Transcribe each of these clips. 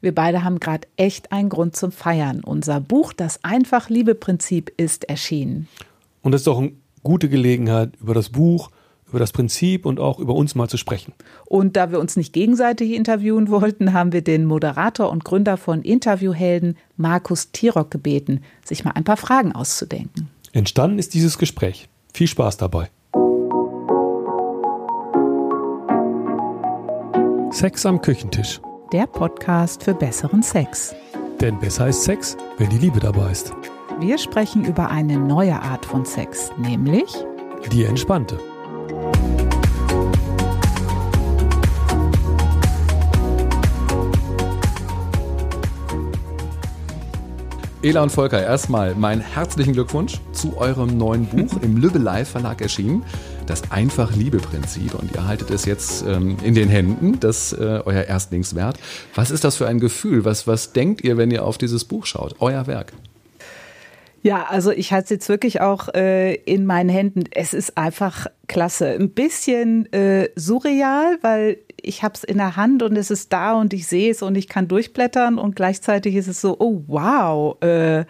Wir beide haben gerade echt einen Grund zum Feiern. Unser Buch Das Einfach-Liebe-Prinzip ist erschienen. Und es ist doch eine gute Gelegenheit, über das Buch, über das Prinzip und auch über uns mal zu sprechen. Und da wir uns nicht gegenseitig interviewen wollten, haben wir den Moderator und Gründer von Interviewhelden, Markus Tirock, gebeten, sich mal ein paar Fragen auszudenken. Entstanden ist dieses Gespräch. Viel Spaß dabei. Sex am Küchentisch. Der Podcast für besseren Sex. Denn besser ist Sex, wenn die Liebe dabei ist. Wir sprechen über eine neue Art von Sex, nämlich Die entspannte. Ela und Volker, erstmal meinen herzlichen Glückwunsch zu eurem neuen Buch im Lübbelei Verlag erschienen. Das Einfach-Liebe-Prinzip. Und ihr haltet es jetzt ähm, in den Händen, das äh, euer Erstlingswert. Was ist das für ein Gefühl? Was, was denkt ihr, wenn ihr auf dieses Buch schaut? Euer Werk. Ja, also ich halte es jetzt wirklich auch äh, in meinen Händen. Es ist einfach klasse. Ein bisschen äh, surreal, weil ich habe es in der Hand und es ist da und ich sehe es und ich kann durchblättern und gleichzeitig ist es so, oh wow, äh,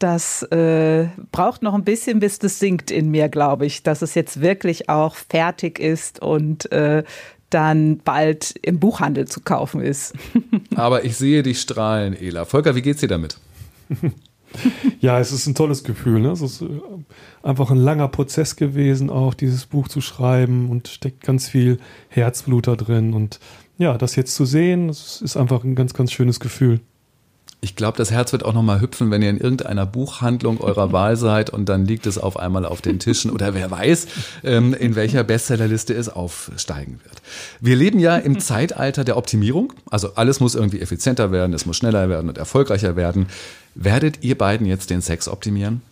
das äh, braucht noch ein bisschen, bis das sinkt in mir, glaube ich, dass es jetzt wirklich auch fertig ist und äh, dann bald im Buchhandel zu kaufen ist. Aber ich sehe dich strahlen, Ela. Volker, wie geht's dir damit? Ja, es ist ein tolles Gefühl. Ne? Es ist äh, einfach ein langer Prozess gewesen, auch dieses Buch zu schreiben und steckt ganz viel Herzblut da drin. Und ja, das jetzt zu sehen, das ist einfach ein ganz, ganz schönes Gefühl. Ich glaube, das Herz wird auch nochmal hüpfen, wenn ihr in irgendeiner Buchhandlung eurer Wahl seid und dann liegt es auf einmal auf den Tischen oder wer weiß, ähm, in welcher Bestsellerliste es aufsteigen wird. Wir leben ja im Zeitalter der Optimierung. Also alles muss irgendwie effizienter werden, es muss schneller werden und erfolgreicher werden. Werdet ihr beiden jetzt den Sex optimieren?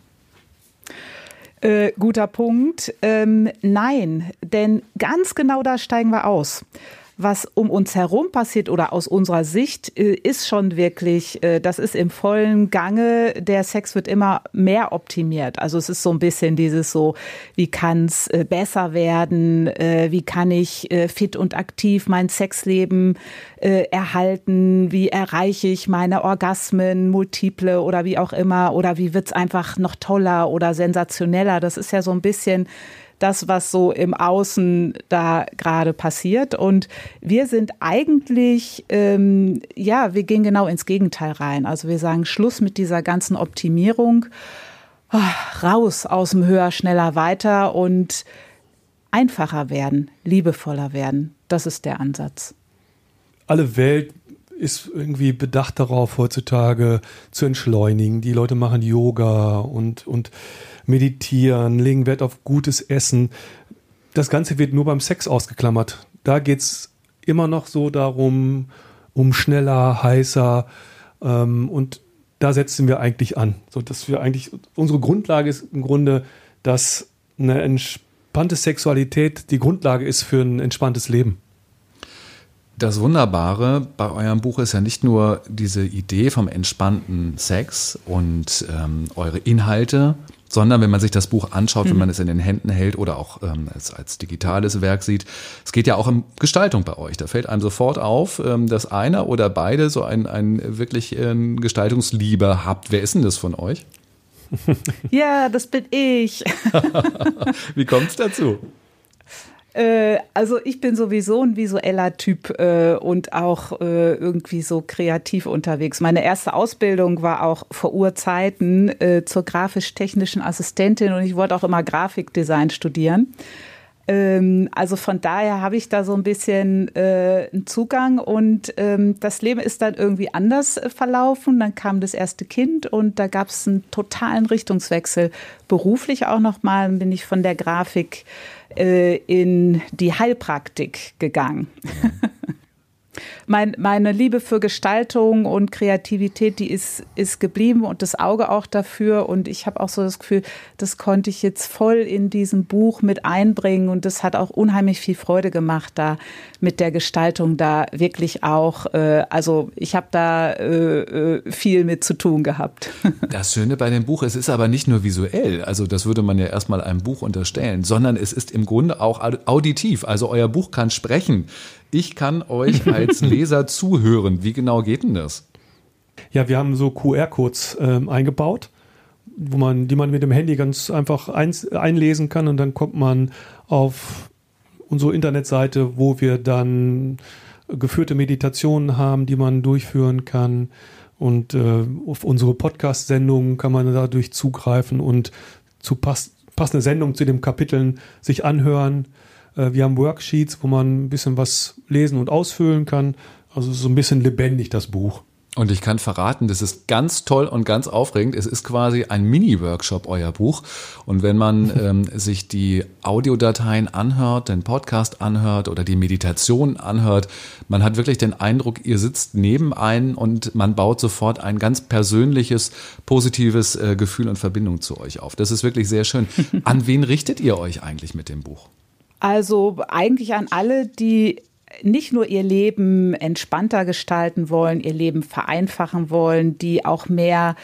Äh, guter Punkt. Ähm, nein, denn ganz genau da steigen wir aus was um uns herum passiert oder aus unserer Sicht äh, ist schon wirklich, äh, das ist im vollen Gange. Der Sex wird immer mehr optimiert. Also es ist so ein bisschen dieses so, wie kann es äh, besser werden? Wie kann ich fit und aktiv mein Sexleben erhalten? Wie erreiche ich meine Orgasmen, multiple oder wie auch immer? Oder wie wird's einfach noch toller oder sensationeller? Das ist ja so ein bisschen das, was so im Außen da gerade passiert. Und wir sind eigentlich, ähm, ja, wir gehen genau ins Gegenteil rein. Also wir sagen Schluss mit dieser ganzen Optimierung, oh, raus aus dem Höher, schneller, weiter und einfacher werden, liebevoller werden. Das ist der Ansatz. Alle Welt ist irgendwie bedacht darauf, heutzutage zu entschleunigen. Die Leute machen Yoga und, und meditieren, legen Wert auf gutes Essen. Das Ganze wird nur beim Sex ausgeklammert. Da geht es immer noch so darum, um schneller, heißer ähm, und da setzen wir eigentlich an. So dass wir eigentlich, unsere Grundlage ist im Grunde, dass eine entspannte Sexualität die Grundlage ist für ein entspanntes Leben. Das Wunderbare bei eurem Buch ist ja nicht nur diese Idee vom entspannten Sex und ähm, eure Inhalte, sondern wenn man sich das Buch anschaut, mhm. wenn man es in den Händen hält oder auch ähm, als, als digitales Werk sieht, es geht ja auch um Gestaltung bei euch. Da fällt einem sofort auf, ähm, dass einer oder beide so ein, ein wirklich ähm, Gestaltungsliebe habt. Wer ist denn das von euch? ja, das bin ich. Wie kommt es dazu? Äh, also ich bin sowieso ein visueller Typ äh, und auch äh, irgendwie so kreativ unterwegs. Meine erste Ausbildung war auch vor Urzeiten äh, zur grafisch-technischen Assistentin und ich wollte auch immer Grafikdesign studieren. Ähm, also von daher habe ich da so ein bisschen äh, einen Zugang und ähm, das Leben ist dann irgendwie anders verlaufen. Dann kam das erste Kind und da gab es einen totalen Richtungswechsel. Beruflich auch nochmal bin ich von der Grafik in die Heilpraktik gegangen. Mein, meine Liebe für Gestaltung und Kreativität, die ist, ist geblieben und das Auge auch dafür. Und ich habe auch so das Gefühl, das konnte ich jetzt voll in diesem Buch mit einbringen. Und das hat auch unheimlich viel Freude gemacht, da mit der Gestaltung da wirklich auch. Äh, also ich habe da äh, äh viel mit zu tun gehabt. Das Schöne bei dem Buch, es ist aber nicht nur visuell. Also das würde man ja erstmal einem Buch unterstellen, sondern es ist im Grunde auch auditiv. Also euer Buch kann sprechen. Ich kann euch als Leser zuhören. Wie genau geht denn das? Ja, wir haben so QR-Codes ähm, eingebaut, wo man, die man mit dem Handy ganz einfach ein, einlesen kann und dann kommt man auf unsere Internetseite, wo wir dann geführte Meditationen haben, die man durchführen kann. Und äh, auf unsere Podcast-Sendungen kann man dadurch zugreifen und zu pass passende Sendungen zu den Kapiteln sich anhören. Äh, wir haben Worksheets, wo man ein bisschen was lesen und ausfüllen kann. Also so ein bisschen lebendig das Buch. Und ich kann verraten, das ist ganz toll und ganz aufregend. Es ist quasi ein Mini-Workshop, euer Buch. Und wenn man ähm, sich die Audiodateien anhört, den Podcast anhört oder die Meditation anhört, man hat wirklich den Eindruck, ihr sitzt neben einen und man baut sofort ein ganz persönliches, positives äh, Gefühl und Verbindung zu euch auf. Das ist wirklich sehr schön. An wen richtet ihr euch eigentlich mit dem Buch? Also eigentlich an alle, die nicht nur ihr Leben entspannter gestalten wollen, ihr Leben vereinfachen wollen, die auch mehr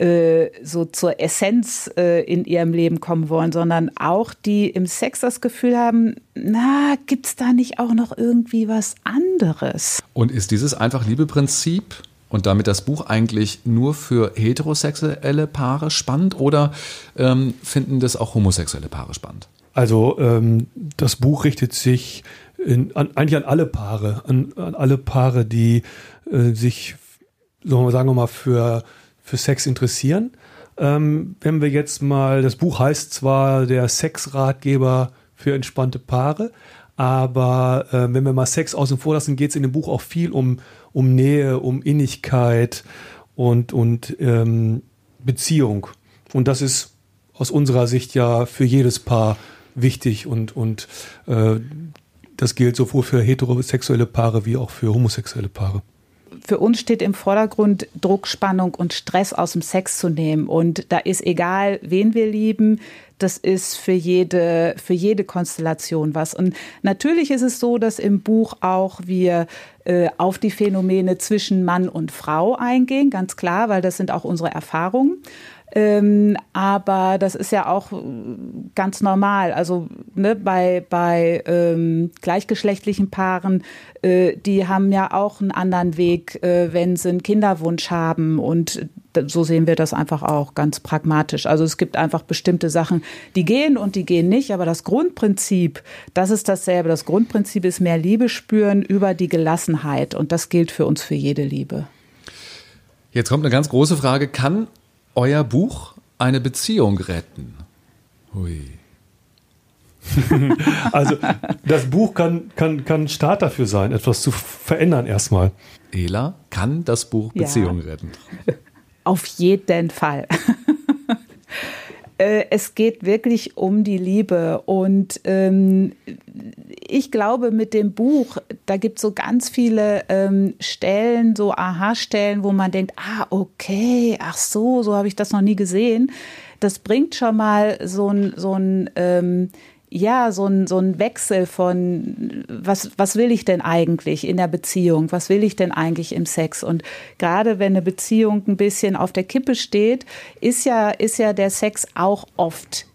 äh, so zur Essenz äh, in ihrem Leben kommen wollen, sondern auch die im Sex das Gefühl haben, na, gibt's da nicht auch noch irgendwie was anderes? Und ist dieses einfach Liebe-Prinzip und damit das Buch eigentlich nur für heterosexuelle Paare spannend oder ähm, finden das auch homosexuelle Paare spannend? Also ähm, das Buch richtet sich in, an, eigentlich an alle Paare, an, an alle Paare, die äh, sich, sagen wir mal, für, für Sex interessieren. Ähm, wenn wir jetzt mal, das Buch heißt zwar der Sexratgeber für entspannte Paare, aber äh, wenn wir mal Sex außen vor lassen, geht es in dem Buch auch viel um, um Nähe, um Innigkeit und, und ähm, Beziehung. Und das ist aus unserer Sicht ja für jedes Paar wichtig und, und äh, das gilt sowohl für heterosexuelle Paare wie auch für homosexuelle Paare. Für uns steht im Vordergrund, Druck, Spannung und Stress aus dem Sex zu nehmen. Und da ist egal, wen wir lieben, das ist für jede, für jede Konstellation was. Und natürlich ist es so, dass im Buch auch wir äh, auf die Phänomene zwischen Mann und Frau eingehen, ganz klar, weil das sind auch unsere Erfahrungen. Ähm, aber das ist ja auch äh, ganz normal. Also ne, bei, bei ähm, gleichgeschlechtlichen Paaren, äh, die haben ja auch einen anderen Weg, äh, wenn sie einen Kinderwunsch haben. Und so sehen wir das einfach auch ganz pragmatisch. Also es gibt einfach bestimmte Sachen, die gehen und die gehen nicht. Aber das Grundprinzip, das ist dasselbe. Das Grundprinzip ist mehr Liebe spüren über die Gelassenheit. Und das gilt für uns für jede Liebe. Jetzt kommt eine ganz große Frage. Kann euer Buch eine Beziehung retten? Hui. also das Buch kann, kann, kann Start dafür sein, etwas zu verändern erstmal. Ela, kann das Buch Beziehung ja. retten? Auf jeden Fall. Äh, es geht wirklich um die Liebe. Und ähm, ich glaube, mit dem Buch, da gibt es so ganz viele ähm, Stellen, so Aha-Stellen, wo man denkt, ah, okay, ach so, so habe ich das noch nie gesehen. Das bringt schon mal so ein, so ein ähm, ja, so ein, so ein Wechsel von, was, was will ich denn eigentlich in der Beziehung? Was will ich denn eigentlich im Sex? Und gerade wenn eine Beziehung ein bisschen auf der Kippe steht, ist ja, ist ja der Sex auch oft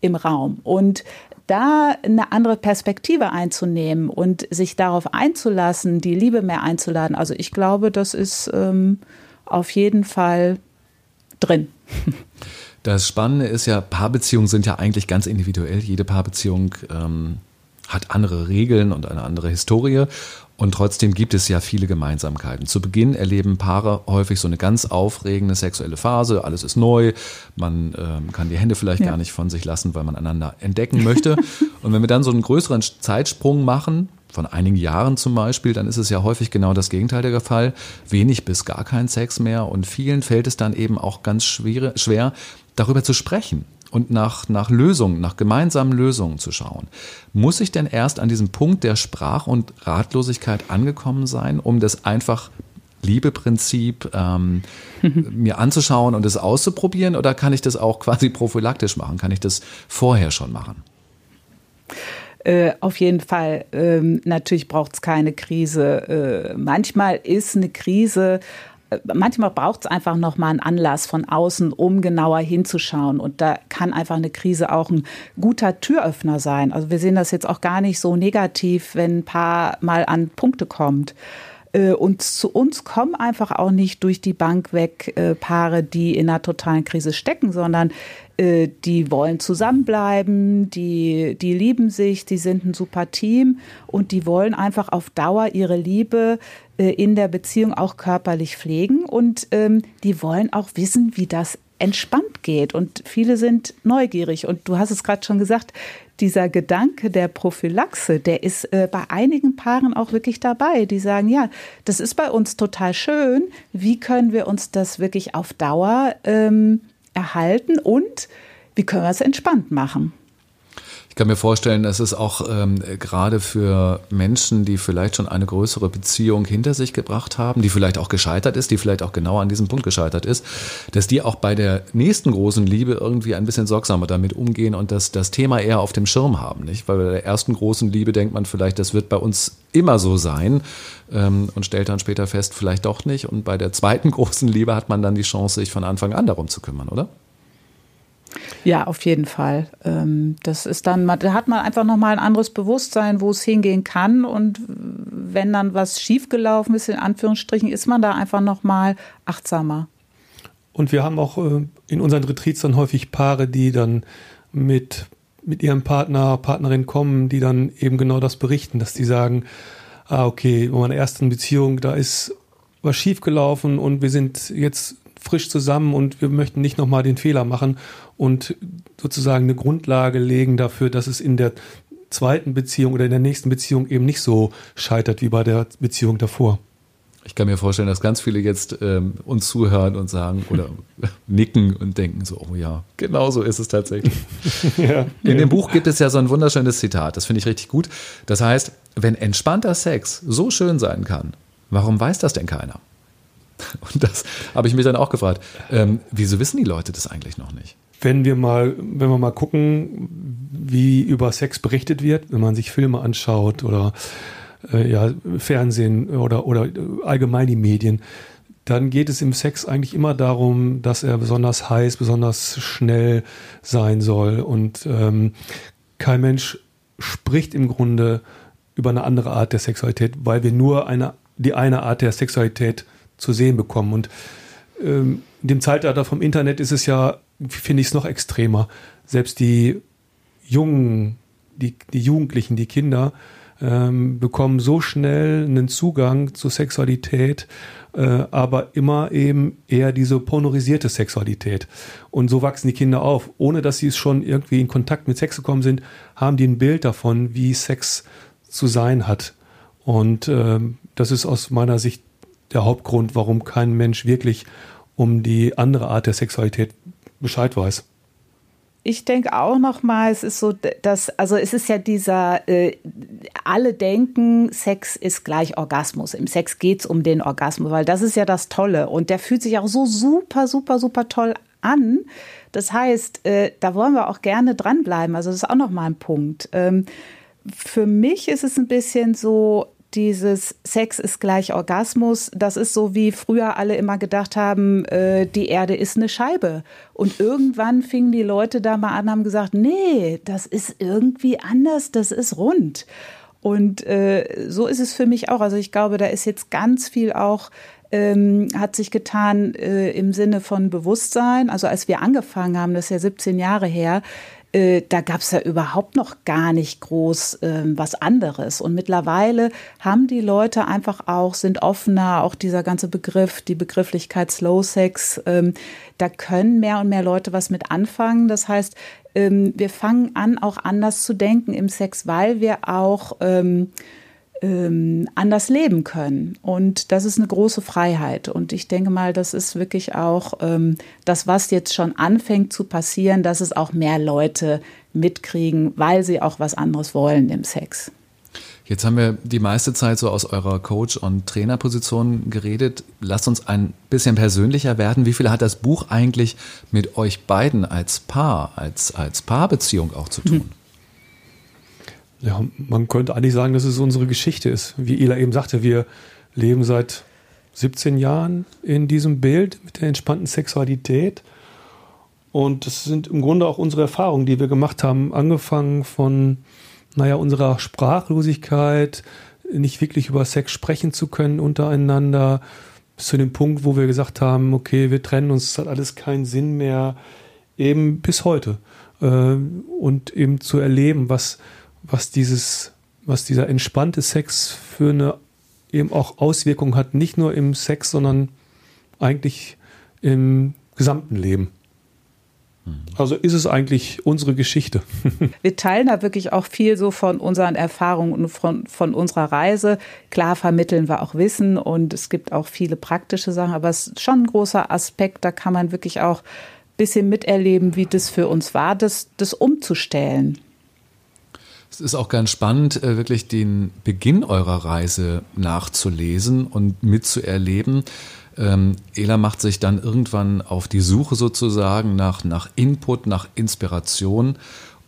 im Raum. Und da eine andere Perspektive einzunehmen und sich darauf einzulassen, die Liebe mehr einzuladen. Also ich glaube, das ist ähm, auf jeden Fall drin. Das Spannende ist ja, Paarbeziehungen sind ja eigentlich ganz individuell. Jede Paarbeziehung ähm, hat andere Regeln und eine andere Historie. Und trotzdem gibt es ja viele Gemeinsamkeiten. Zu Beginn erleben Paare häufig so eine ganz aufregende sexuelle Phase. Alles ist neu. Man ähm, kann die Hände vielleicht ja. gar nicht von sich lassen, weil man einander entdecken möchte. Und wenn wir dann so einen größeren Zeitsprung machen, von einigen Jahren zum Beispiel, dann ist es ja häufig genau das Gegenteil der Fall. Wenig bis gar kein Sex mehr. Und vielen fällt es dann eben auch ganz schwer, darüber zu sprechen und nach, nach Lösungen, nach gemeinsamen Lösungen zu schauen. Muss ich denn erst an diesem Punkt der Sprach- und Ratlosigkeit angekommen sein, um das einfach Liebeprinzip ähm, mir anzuschauen und es auszuprobieren? Oder kann ich das auch quasi prophylaktisch machen? Kann ich das vorher schon machen? Äh, auf jeden Fall, ähm, natürlich braucht es keine Krise. Äh, manchmal ist eine Krise manchmal braucht es einfach noch mal einen Anlass von außen, um genauer hinzuschauen. Und da kann einfach eine Krise auch ein guter Türöffner sein. Also wir sehen das jetzt auch gar nicht so negativ, wenn ein paar mal an Punkte kommt. Äh, und zu uns kommen einfach auch nicht durch die Bank weg äh, Paare, die in einer totalen Krise stecken, sondern äh, die wollen zusammenbleiben, die, die lieben sich, die sind ein super Team und die wollen einfach auf Dauer ihre Liebe in der Beziehung auch körperlich pflegen und ähm, die wollen auch wissen, wie das entspannt geht. Und viele sind neugierig. Und du hast es gerade schon gesagt, dieser Gedanke der Prophylaxe, der ist äh, bei einigen Paaren auch wirklich dabei. Die sagen, ja, das ist bei uns total schön. Wie können wir uns das wirklich auf Dauer ähm, erhalten und wie können wir es entspannt machen? Kann mir vorstellen, dass es auch ähm, gerade für Menschen, die vielleicht schon eine größere Beziehung hinter sich gebracht haben, die vielleicht auch gescheitert ist, die vielleicht auch genau an diesem Punkt gescheitert ist, dass die auch bei der nächsten großen Liebe irgendwie ein bisschen sorgsamer damit umgehen und das, das Thema eher auf dem Schirm haben, nicht? Weil bei der ersten großen Liebe denkt man vielleicht, das wird bei uns immer so sein ähm, und stellt dann später fest, vielleicht doch nicht. Und bei der zweiten großen Liebe hat man dann die Chance, sich von Anfang an darum zu kümmern, oder? Ja, auf jeden Fall. Ähm, das ist dann, da hat man einfach nochmal ein anderes Bewusstsein, wo es hingehen kann. Und wenn dann was schiefgelaufen ist, in Anführungsstrichen, ist man da einfach nochmal achtsamer. Und wir haben auch äh, in unseren Retreats dann häufig Paare, die dann mit, mit ihrem Partner, Partnerin kommen, die dann eben genau das berichten, dass die sagen, ah, okay, in meiner ersten Beziehung, da ist was schiefgelaufen und wir sind jetzt frisch zusammen und wir möchten nicht nochmal den Fehler machen und sozusagen eine Grundlage legen dafür, dass es in der zweiten Beziehung oder in der nächsten Beziehung eben nicht so scheitert wie bei der Beziehung davor. Ich kann mir vorstellen, dass ganz viele jetzt ähm, uns zuhören und sagen oder nicken und denken so, oh ja, genau so ist es tatsächlich. ja, in ja. dem Buch gibt es ja so ein wunderschönes Zitat, das finde ich richtig gut. Das heißt, wenn entspannter Sex so schön sein kann, warum weiß das denn keiner? Und das habe ich mich dann auch gefragt. Ähm, wieso wissen die Leute das eigentlich noch nicht? Wenn wir mal, wenn wir mal gucken, wie über Sex berichtet wird, wenn man sich Filme anschaut oder äh, ja, Fernsehen oder, oder allgemein die Medien, dann geht es im Sex eigentlich immer darum, dass er besonders heiß, besonders schnell sein soll. Und ähm, kein Mensch spricht im Grunde über eine andere Art der Sexualität, weil wir nur eine, die eine Art der Sexualität zu sehen bekommen. Und ähm, in dem Zeitalter vom Internet ist es ja, finde ich es noch extremer. Selbst die Jungen, die, die Jugendlichen, die Kinder ähm, bekommen so schnell einen Zugang zur Sexualität, äh, aber immer eben eher diese pornorisierte Sexualität. Und so wachsen die Kinder auf. Ohne dass sie es schon irgendwie in Kontakt mit Sex gekommen sind, haben die ein Bild davon, wie Sex zu sein hat. Und ähm, das ist aus meiner Sicht der Hauptgrund, warum kein Mensch wirklich um die andere Art der Sexualität Bescheid weiß. Ich denke auch noch mal, es ist so, dass also es ist ja dieser äh, alle denken, Sex ist gleich Orgasmus. Im Sex geht es um den Orgasmus, weil das ist ja das Tolle und der fühlt sich auch so super super super toll an. Das heißt, äh, da wollen wir auch gerne dranbleiben. Also das ist auch noch mal ein Punkt. Ähm, für mich ist es ein bisschen so, dieses Sex ist gleich Orgasmus, das ist so wie früher alle immer gedacht haben, äh, die Erde ist eine Scheibe. Und irgendwann fingen die Leute da mal an, haben gesagt, nee, das ist irgendwie anders, das ist rund. Und äh, so ist es für mich auch. Also ich glaube, da ist jetzt ganz viel auch ähm, hat sich getan äh, im Sinne von Bewusstsein. Also als wir angefangen haben, das ist ja 17 Jahre her, äh, da gab es ja überhaupt noch gar nicht groß äh, was anderes. Und mittlerweile haben die Leute einfach auch, sind offener, auch dieser ganze Begriff, die Begrifflichkeit Slow Sex, ähm, da können mehr und mehr Leute was mit anfangen. Das heißt, ähm, wir fangen an, auch anders zu denken im Sex, weil wir auch ähm, ähm, anders leben können. Und das ist eine große Freiheit. Und ich denke mal, das ist wirklich auch ähm, das, was jetzt schon anfängt zu passieren, dass es auch mehr Leute mitkriegen, weil sie auch was anderes wollen im Sex. Jetzt haben wir die meiste Zeit so aus eurer Coach- und Trainerposition geredet. Lasst uns ein bisschen persönlicher werden. Wie viel hat das Buch eigentlich mit euch beiden als Paar, als, als Paarbeziehung auch zu tun? ja, man könnte eigentlich sagen, dass es unsere Geschichte ist. Wie Ela eben sagte, wir leben seit 17 Jahren in diesem Bild mit der entspannten Sexualität. Und das sind im Grunde auch unsere Erfahrungen, die wir gemacht haben, angefangen von, naja, unserer Sprachlosigkeit, nicht wirklich über Sex sprechen zu können untereinander, bis zu dem Punkt, wo wir gesagt haben, okay, wir trennen uns, es hat alles keinen Sinn mehr, eben bis heute. Äh, und eben zu erleben, was, was dieses, was dieser entspannte Sex für eine eben auch Auswirkungen hat, nicht nur im Sex, sondern eigentlich im gesamten Leben. Also ist es eigentlich unsere Geschichte. Wir teilen da wirklich auch viel so von unseren Erfahrungen und von, von unserer Reise. Klar vermitteln wir auch Wissen und es gibt auch viele praktische Sachen, aber es ist schon ein großer Aspekt, da kann man wirklich auch ein bisschen miterleben, wie das für uns war, das, das umzustellen. Es ist auch ganz spannend, äh, wirklich den Beginn eurer Reise nachzulesen und mitzuerleben. Ähm, Ela macht sich dann irgendwann auf die Suche sozusagen nach, nach Input, nach Inspiration.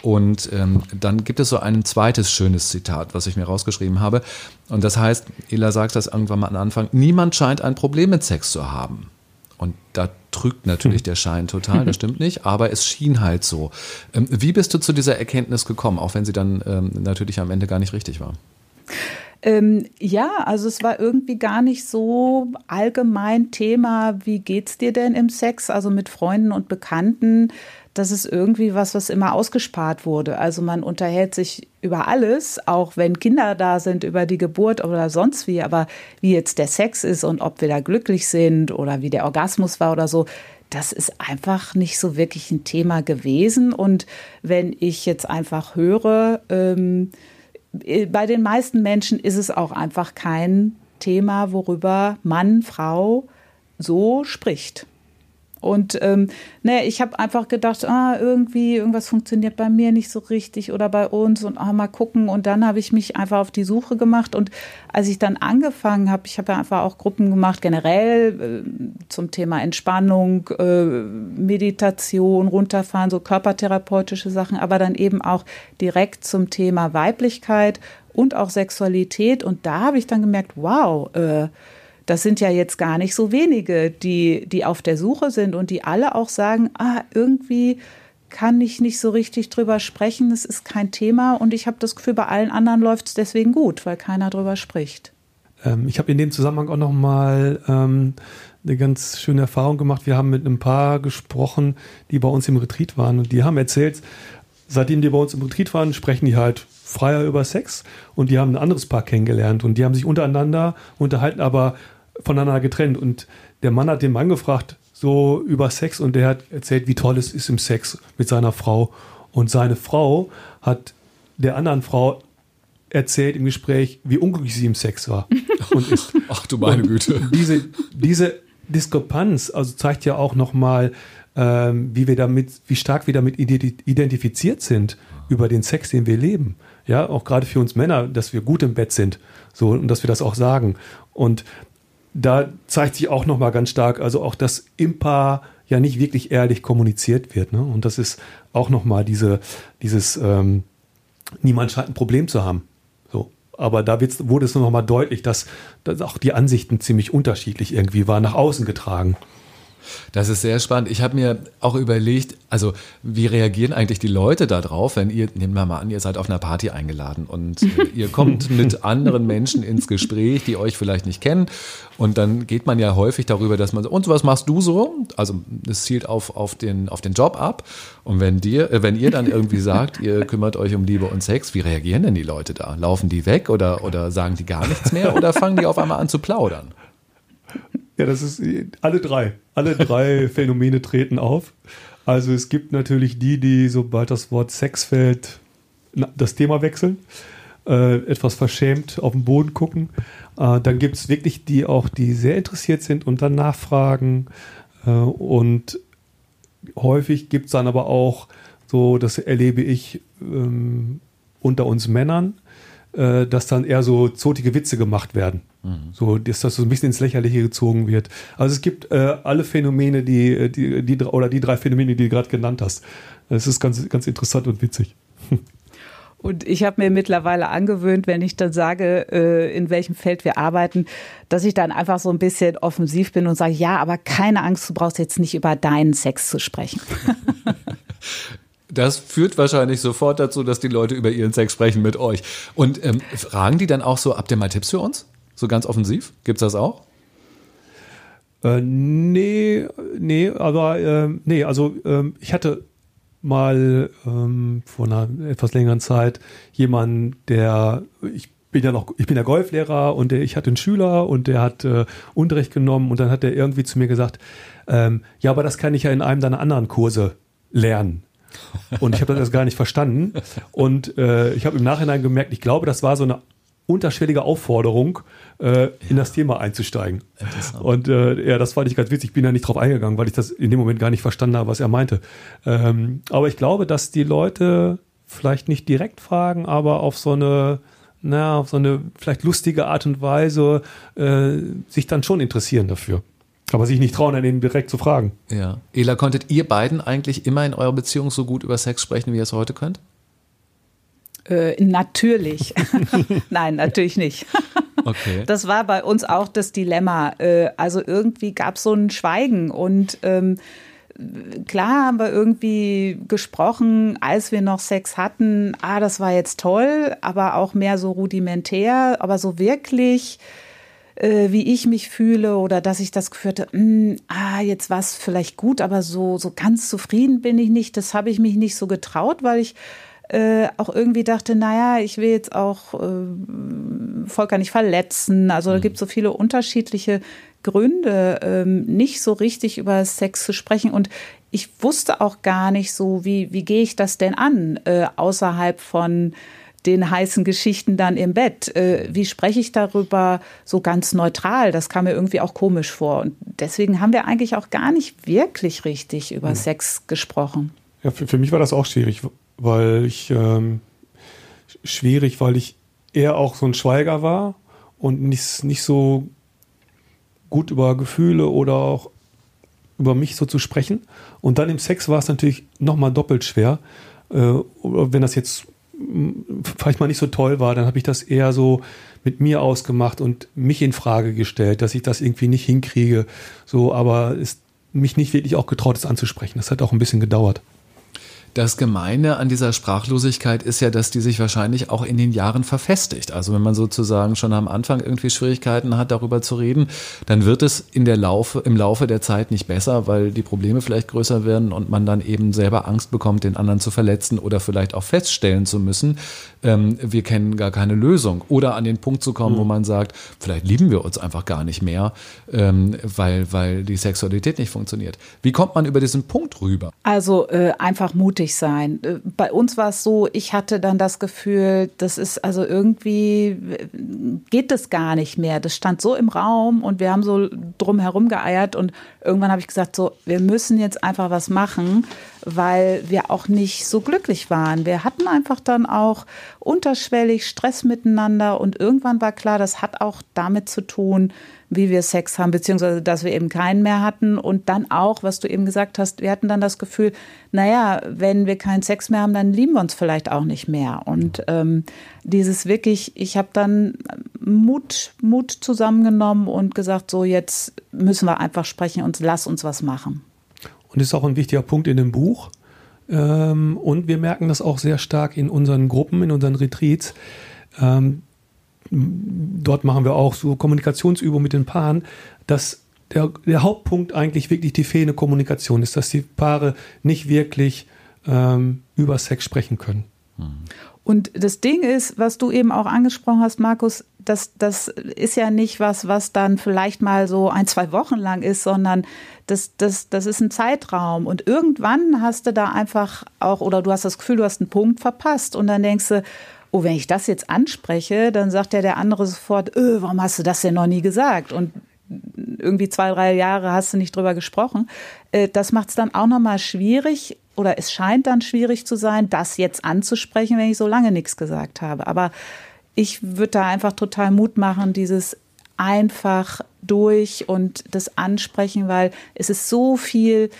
Und ähm, dann gibt es so ein zweites schönes Zitat, was ich mir rausgeschrieben habe. Und das heißt, Ela sagt das irgendwann mal am Anfang, niemand scheint ein Problem mit Sex zu haben. Und da trügt natürlich der Schein total, das stimmt nicht, aber es schien halt so. Ähm, wie bist du zu dieser Erkenntnis gekommen, auch wenn sie dann ähm, natürlich am Ende gar nicht richtig war? Ähm, ja, also es war irgendwie gar nicht so allgemein Thema, wie geht's dir denn im Sex? Also mit Freunden und Bekannten, das ist irgendwie was, was immer ausgespart wurde. Also man unterhält sich über alles, auch wenn Kinder da sind, über die Geburt oder sonst wie, aber wie jetzt der Sex ist und ob wir da glücklich sind oder wie der Orgasmus war oder so, das ist einfach nicht so wirklich ein Thema gewesen. Und wenn ich jetzt einfach höre, ähm, äh, bei den meisten Menschen ist es auch einfach kein Thema, worüber Mann, Frau so spricht. Und ähm, ne, ich habe einfach gedacht, ah, irgendwie, irgendwas funktioniert bei mir nicht so richtig oder bei uns und ah, mal gucken. Und dann habe ich mich einfach auf die Suche gemacht. Und als ich dann angefangen habe, ich habe ja einfach auch Gruppen gemacht, generell äh, zum Thema Entspannung, äh, Meditation, runterfahren, so körpertherapeutische Sachen, aber dann eben auch direkt zum Thema Weiblichkeit und auch Sexualität. Und da habe ich dann gemerkt, wow, äh, das sind ja jetzt gar nicht so wenige, die, die auf der Suche sind und die alle auch sagen, ah, irgendwie kann ich nicht so richtig drüber sprechen, es ist kein Thema und ich habe das Gefühl, bei allen anderen läuft es deswegen gut, weil keiner drüber spricht. Ähm, ich habe in dem Zusammenhang auch nochmal ähm, eine ganz schöne Erfahrung gemacht. Wir haben mit einem Paar gesprochen, die bei uns im Retreat waren und die haben erzählt, seitdem die bei uns im Retreat waren, sprechen die halt freier über Sex und die haben ein anderes Paar kennengelernt und die haben sich untereinander unterhalten, aber voneinander getrennt. Und der Mann hat den Mann gefragt, so über Sex und der hat erzählt, wie toll es ist im Sex mit seiner Frau. Und seine Frau hat der anderen Frau erzählt im Gespräch, wie unglücklich sie im Sex war und ist. Ach du meine Güte. Diese, diese Diskrepanz also zeigt ja auch nochmal, ähm, wie wir damit, wie stark wir damit identifiziert sind über den Sex, den wir leben. Ja, auch gerade für uns Männer, dass wir gut im Bett sind. So, und dass wir das auch sagen. Und da zeigt sich auch nochmal ganz stark, also auch, dass im Paar ja nicht wirklich ehrlich kommuniziert wird. Ne? Und das ist auch nochmal diese, dieses, ähm, niemand scheint ein Problem zu haben. So. Aber da wurde es nochmal deutlich, dass, dass auch die Ansichten ziemlich unterschiedlich irgendwie waren, nach außen getragen. Das ist sehr spannend. Ich habe mir auch überlegt, also wie reagieren eigentlich die Leute darauf, wenn ihr, nehmen wir mal an, ihr seid auf einer Party eingeladen und äh, ihr kommt mit anderen Menschen ins Gespräch, die euch vielleicht nicht kennen. Und dann geht man ja häufig darüber, dass man, und was machst du so? Also es zielt auf, auf, den, auf den Job ab. Und wenn, dir, äh, wenn ihr dann irgendwie sagt, ihr kümmert euch um Liebe und Sex, wie reagieren denn die Leute da? Laufen die weg oder, oder sagen die gar nichts mehr oder fangen die auf einmal an zu plaudern? Ja, das ist alle drei. Alle drei Phänomene treten auf. Also es gibt natürlich die, die, sobald das Wort Sex fällt, das Thema wechseln, äh, etwas verschämt auf den Boden gucken. Äh, dann gibt es wirklich die auch, die sehr interessiert sind und dann nachfragen. Äh, und häufig gibt es dann aber auch so, das erlebe ich ähm, unter uns Männern, äh, dass dann eher so zotige Witze gemacht werden. Mhm. So, dass das so ein bisschen ins Lächerliche gezogen wird. Also es gibt äh, alle Phänomene, die, äh, die, die, oder die drei Phänomene, die du gerade genannt hast. Es ist ganz, ganz interessant und witzig. Und ich habe mir mittlerweile angewöhnt, wenn ich dann sage, äh, in welchem Feld wir arbeiten, dass ich dann einfach so ein bisschen offensiv bin und sage, ja, aber keine Angst, du brauchst jetzt nicht über deinen Sex zu sprechen. Das führt wahrscheinlich sofort dazu, dass die Leute über ihren Sex sprechen mit euch. Und ähm, fragen die dann auch so, habt ihr mal Tipps für uns? So ganz offensiv? Gibt's das auch? Äh, nee, nee, aber äh, nee, also äh, ich hatte mal ähm, vor einer etwas längeren Zeit jemanden, der ich bin ja noch, ich bin ja Golflehrer und der, ich hatte einen Schüler und der hat äh, Unterricht genommen und dann hat er irgendwie zu mir gesagt, ähm, ja, aber das kann ich ja in einem deiner anderen Kurse lernen. Und ich habe das gar nicht verstanden. Und äh, ich habe im Nachhinein gemerkt, ich glaube, das war so eine unterschwellige Aufforderung, äh, ja. in das Thema einzusteigen. Und äh, ja, das fand ich ganz witzig. Ich bin da nicht drauf eingegangen, weil ich das in dem Moment gar nicht verstanden habe, was er meinte. Ähm, aber ich glaube, dass die Leute vielleicht nicht direkt fragen, aber auf so eine na, auf so eine vielleicht lustige Art und Weise äh, sich dann schon interessieren dafür. Aber sich nicht trauen, an ihnen direkt zu fragen. Ja. Ela, konntet ihr beiden eigentlich immer in eurer Beziehung so gut über Sex sprechen, wie ihr es heute könnt? Äh, natürlich. Nein, natürlich nicht. okay. Das war bei uns auch das Dilemma. Äh, also irgendwie gab es so ein Schweigen und ähm, klar haben wir irgendwie gesprochen, als wir noch Sex hatten, ah, das war jetzt toll, aber auch mehr so rudimentär, aber so wirklich äh, wie ich mich fühle oder dass ich das mh, hm, ah, jetzt war es vielleicht gut, aber so, so ganz zufrieden bin ich nicht. Das habe ich mich nicht so getraut, weil ich äh, auch irgendwie dachte, naja, ich will jetzt auch äh, Volker nicht verletzen. Also da mhm. gibt es so viele unterschiedliche Gründe, ähm, nicht so richtig über Sex zu sprechen. Und ich wusste auch gar nicht so, wie, wie gehe ich das denn an, äh, außerhalb von den heißen Geschichten dann im Bett. Äh, wie spreche ich darüber so ganz neutral? Das kam mir irgendwie auch komisch vor. Und deswegen haben wir eigentlich auch gar nicht wirklich richtig über mhm. Sex gesprochen. Ja, für, für mich war das auch schwierig, weil ich ähm, schwierig, weil ich eher auch so ein Schweiger war und nicht, nicht so gut über Gefühle oder auch über mich so zu sprechen. Und dann im Sex war es natürlich nochmal doppelt schwer. Äh, wenn das jetzt vielleicht mal nicht so toll war, dann habe ich das eher so mit mir ausgemacht und mich in Frage gestellt, dass ich das irgendwie nicht hinkriege. So, aber es mich nicht wirklich auch getraut, es anzusprechen. Das hat auch ein bisschen gedauert. Das Gemeine an dieser Sprachlosigkeit ist ja, dass die sich wahrscheinlich auch in den Jahren verfestigt. Also wenn man sozusagen schon am Anfang irgendwie Schwierigkeiten hat, darüber zu reden, dann wird es in der Laufe, im Laufe der Zeit nicht besser, weil die Probleme vielleicht größer werden und man dann eben selber Angst bekommt, den anderen zu verletzen oder vielleicht auch feststellen zu müssen, ähm, wir kennen gar keine Lösung. Oder an den Punkt zu kommen, mhm. wo man sagt, vielleicht lieben wir uns einfach gar nicht mehr, ähm, weil, weil die Sexualität nicht funktioniert. Wie kommt man über diesen Punkt rüber? Also äh, einfach mutig sein. Äh, bei uns war es so, ich hatte dann das Gefühl, das ist also irgendwie äh, geht das gar nicht mehr. Das stand so im Raum und wir haben so drum herum geeiert und irgendwann habe ich gesagt, so, wir müssen jetzt einfach was machen weil wir auch nicht so glücklich waren. Wir hatten einfach dann auch unterschwellig Stress miteinander und irgendwann war klar, das hat auch damit zu tun, wie wir Sex haben, beziehungsweise dass wir eben keinen mehr hatten und dann auch, was du eben gesagt hast, wir hatten dann das Gefühl, naja, wenn wir keinen Sex mehr haben, dann lieben wir uns vielleicht auch nicht mehr. Und ähm, dieses wirklich, ich habe dann Mut, Mut zusammengenommen und gesagt, so jetzt müssen wir einfach sprechen und lass uns was machen. Und ist auch ein wichtiger Punkt in dem Buch. Ähm, und wir merken das auch sehr stark in unseren Gruppen, in unseren Retreats. Dort machen wir auch so Kommunikationsübungen mit den Paaren, dass der, der Hauptpunkt eigentlich wirklich die fehlende Kommunikation ist, dass die Paare nicht wirklich ähm, über Sex sprechen können. Mhm. Und das Ding ist, was du eben auch angesprochen hast, Markus, das, das ist ja nicht was, was dann vielleicht mal so ein, zwei Wochen lang ist, sondern das, das, das ist ein Zeitraum. Und irgendwann hast du da einfach auch, oder du hast das Gefühl, du hast einen Punkt verpasst. Und dann denkst du, oh, wenn ich das jetzt anspreche, dann sagt ja der andere sofort, öh, warum hast du das denn noch nie gesagt? Und irgendwie zwei, drei Jahre hast du nicht drüber gesprochen. Äh, das macht es dann auch nochmal schwierig oder es scheint dann schwierig zu sein, das jetzt anzusprechen, wenn ich so lange nichts gesagt habe. Aber ich würde da einfach total Mut machen, dieses einfach durch und das ansprechen, weil es ist so viel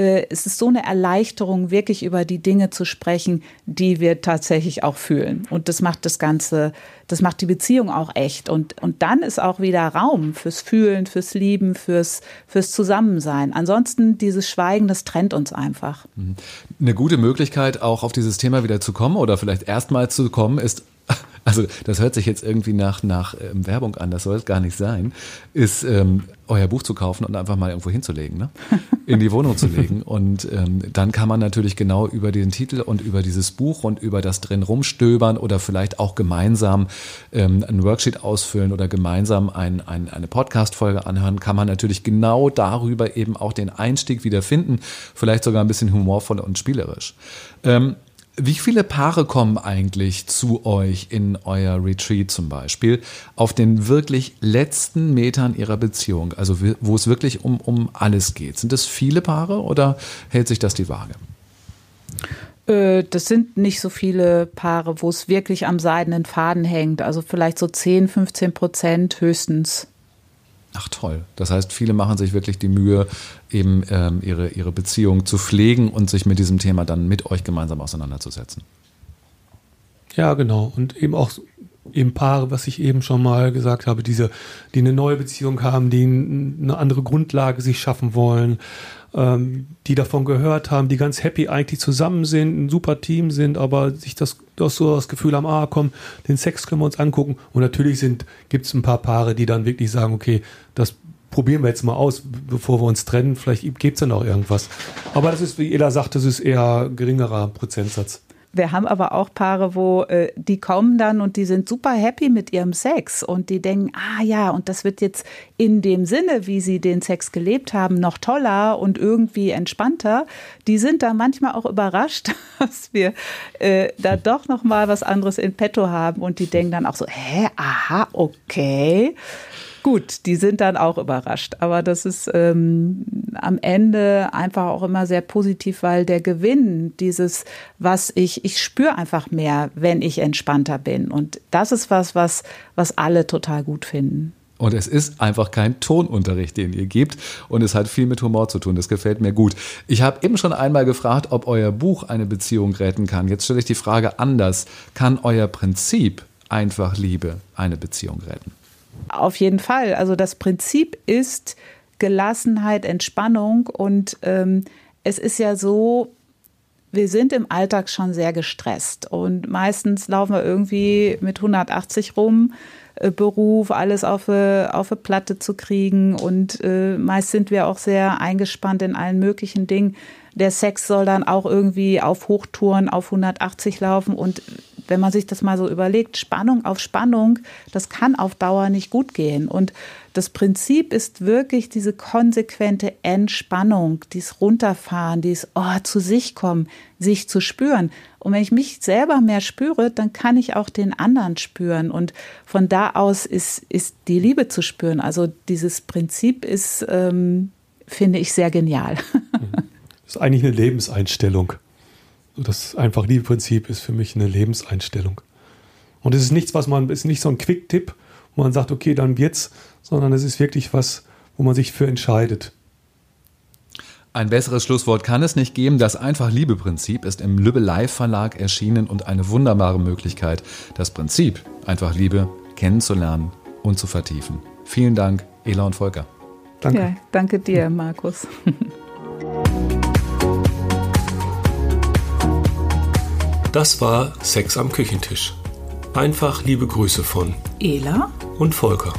äh, es ist so eine Erleichterung, wirklich über die Dinge zu sprechen, die wir tatsächlich auch fühlen. Und das macht das Ganze, das macht die Beziehung auch echt. Und, und dann ist auch wieder Raum fürs Fühlen, fürs Lieben, fürs, fürs Zusammensein. Ansonsten dieses Schweigen, das trennt uns einfach. Mhm. Eine gute Möglichkeit, auch auf dieses Thema wieder zu kommen oder vielleicht erstmal zu kommen, ist also das hört sich jetzt irgendwie nach, nach ähm, Werbung an, das soll es gar nicht sein, ist ähm, euer Buch zu kaufen und einfach mal irgendwo hinzulegen, ne? in die Wohnung zu legen. Und ähm, dann kann man natürlich genau über den Titel und über dieses Buch und über das drin rumstöbern oder vielleicht auch gemeinsam ähm, ein Worksheet ausfüllen oder gemeinsam ein, ein, eine Podcast-Folge anhören, kann man natürlich genau darüber eben auch den Einstieg wieder finden, vielleicht sogar ein bisschen humorvoll und spielerisch. Ähm, wie viele Paare kommen eigentlich zu euch in euer Retreat zum Beispiel auf den wirklich letzten Metern ihrer Beziehung, also wo es wirklich um, um alles geht? Sind das viele Paare oder hält sich das die Waage? Äh, das sind nicht so viele Paare, wo es wirklich am seidenen Faden hängt. Also vielleicht so 10, 15 Prozent höchstens. Ach toll. Das heißt, viele machen sich wirklich die Mühe, eben ähm, ihre, ihre Beziehung zu pflegen und sich mit diesem Thema dann mit euch gemeinsam auseinanderzusetzen. Ja, genau. Und eben auch eben Paare, was ich eben schon mal gesagt habe, diese, die eine neue Beziehung haben, die eine andere Grundlage sich schaffen wollen, ähm, die davon gehört haben, die ganz happy eigentlich zusammen sind, ein super Team sind, aber sich das, das so das Gefühl haben, ah komm, den Sex können wir uns angucken. Und natürlich gibt es ein paar Paare, die dann wirklich sagen, okay, das probieren wir jetzt mal aus, bevor wir uns trennen. Vielleicht gibt es dann auch irgendwas. Aber das ist, wie Ela sagt, das ist eher geringerer Prozentsatz. Wir haben aber auch Paare, wo äh, die kommen dann und die sind super happy mit ihrem Sex und die denken, ah ja, und das wird jetzt in dem Sinne, wie sie den Sex gelebt haben, noch toller und irgendwie entspannter. Die sind da manchmal auch überrascht, dass wir äh, da doch noch mal was anderes in petto haben und die denken dann auch so, hä, aha, okay. Gut, die sind dann auch überrascht. Aber das ist ähm, am Ende einfach auch immer sehr positiv, weil der Gewinn, dieses, was ich, ich spüre einfach mehr, wenn ich entspannter bin. Und das ist was, was, was alle total gut finden. Und es ist einfach kein Tonunterricht, den ihr gebt. Und es hat viel mit Humor zu tun. Das gefällt mir gut. Ich habe eben schon einmal gefragt, ob euer Buch eine Beziehung retten kann. Jetzt stelle ich die Frage anders. Kann euer Prinzip einfach Liebe eine Beziehung retten? Auf jeden Fall. Also das Prinzip ist Gelassenheit, Entspannung und ähm, es ist ja so, wir sind im Alltag schon sehr gestresst und meistens laufen wir irgendwie mit 180 rum, äh, Beruf, alles auf eine, auf eine Platte zu kriegen und äh, meist sind wir auch sehr eingespannt in allen möglichen Dingen. Der Sex soll dann auch irgendwie auf Hochtouren auf 180 laufen und wenn man sich das mal so überlegt, Spannung auf Spannung, das kann auf Dauer nicht gut gehen. Und das Prinzip ist wirklich diese konsequente Entspannung, dieses Runterfahren, dieses oh, zu sich kommen, sich zu spüren. Und wenn ich mich selber mehr spüre, dann kann ich auch den anderen spüren. Und von da aus ist, ist die Liebe zu spüren. Also dieses Prinzip ist, ähm, finde ich, sehr genial. Das ist eigentlich eine Lebenseinstellung. Das einfach Liebeprinzip ist für mich eine Lebenseinstellung. Und es ist nichts, was man, es ist nicht so ein Quick-Tipp, wo man sagt, okay, dann wird's, sondern es ist wirklich was, wo man sich für entscheidet. Ein besseres Schlusswort kann es nicht geben. Das einfach Liebe-Prinzip ist im Lübbe Live Verlag erschienen und eine wunderbare Möglichkeit, das Prinzip einfach Liebe kennenzulernen und zu vertiefen. Vielen Dank, Ela und Volker. Danke. Ja, danke dir, Markus. Das war Sex am Küchentisch. Einfach liebe Grüße von Ela und Volker.